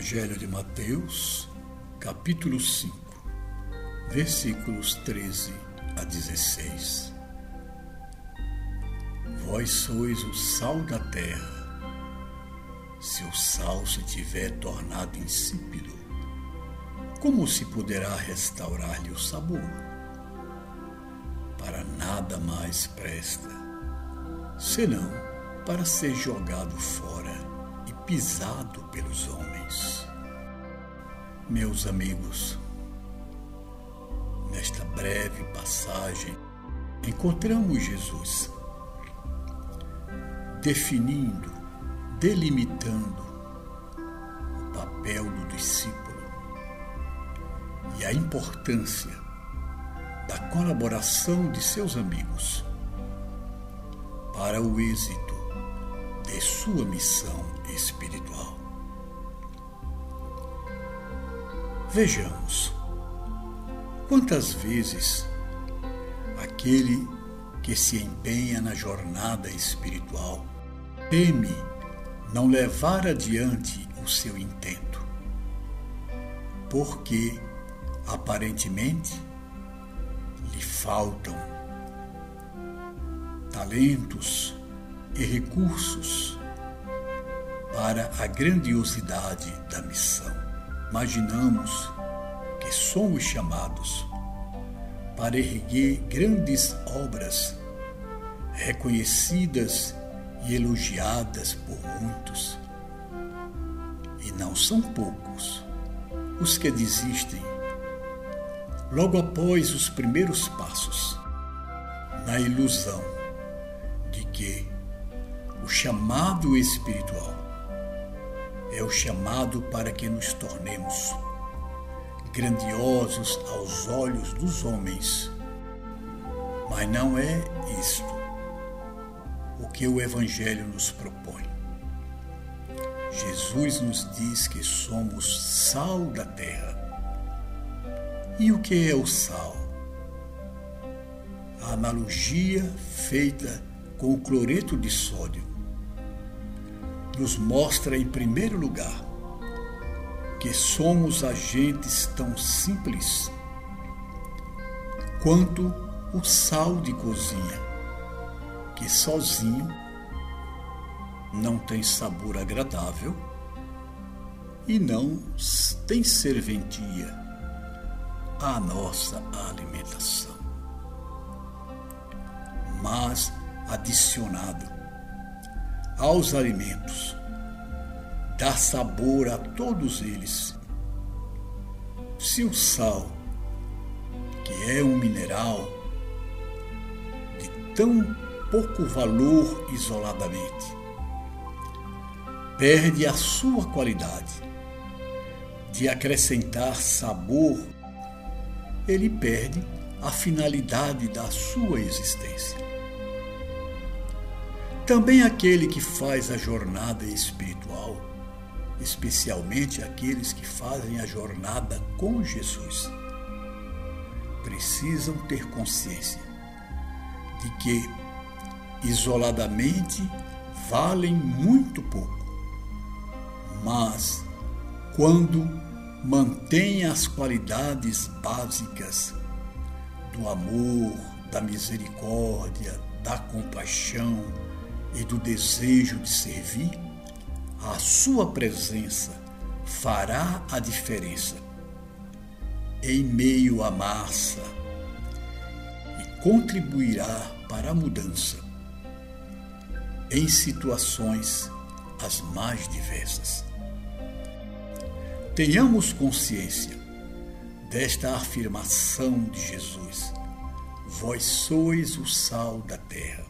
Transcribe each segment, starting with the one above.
Evangelho de Mateus, capítulo 5, versículos 13 a 16. Vós sois o sal da terra. Se o sal se tiver tornado insípido, como se poderá restaurar-lhe o sabor? Para nada mais presta, senão para ser jogado fora pisado pelos homens. Meus amigos, nesta breve passagem, encontramos Jesus definindo, delimitando o papel do discípulo e a importância da colaboração de seus amigos para o êxito de sua missão espiritual. Vejamos quantas vezes aquele que se empenha na jornada espiritual teme não levar adiante o seu intento, porque aparentemente lhe faltam talentos e recursos para a grandiosidade da missão. Imaginamos que somos chamados para erguer grandes obras reconhecidas e elogiadas por muitos. E não são poucos os que desistem logo após os primeiros passos, na ilusão de que o chamado espiritual é o chamado para que nos tornemos grandiosos aos olhos dos homens. Mas não é isto o que o Evangelho nos propõe. Jesus nos diz que somos sal da terra. E o que é o sal? A analogia feita com o cloreto de sódio nos mostra, em primeiro lugar, que somos agentes tão simples quanto o sal de cozinha, que sozinho não tem sabor agradável e não tem serventia à nossa alimentação. Mas adicionado aos alimentos dá sabor a todos eles. Se o sal, que é um mineral de tão pouco valor isoladamente, perde a sua qualidade de acrescentar sabor, ele perde a finalidade da sua existência. Também aquele que faz a jornada espiritual especialmente aqueles que fazem a jornada com Jesus, precisam ter consciência de que isoladamente valem muito pouco, mas quando mantêm as qualidades básicas do amor, da misericórdia, da compaixão e do desejo de servir, a sua presença fará a diferença em meio à massa e contribuirá para a mudança em situações as mais diversas. Tenhamos consciência desta afirmação de Jesus: Vós sois o sal da terra.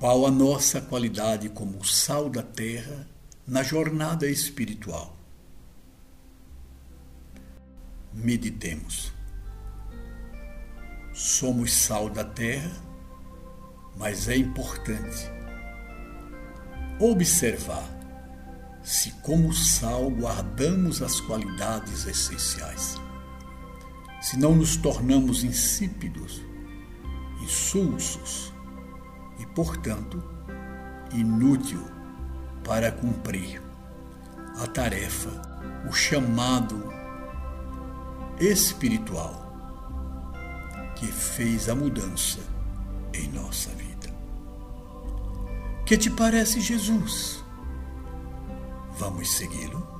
Qual a nossa qualidade como sal da terra na jornada espiritual? Meditemos. Somos sal da terra, mas é importante observar se, como sal, guardamos as qualidades essenciais. Se não nos tornamos insípidos, insulsos, portanto, inútil para cumprir a tarefa, o chamado espiritual que fez a mudança em nossa vida. Que te parece Jesus? Vamos segui-lo?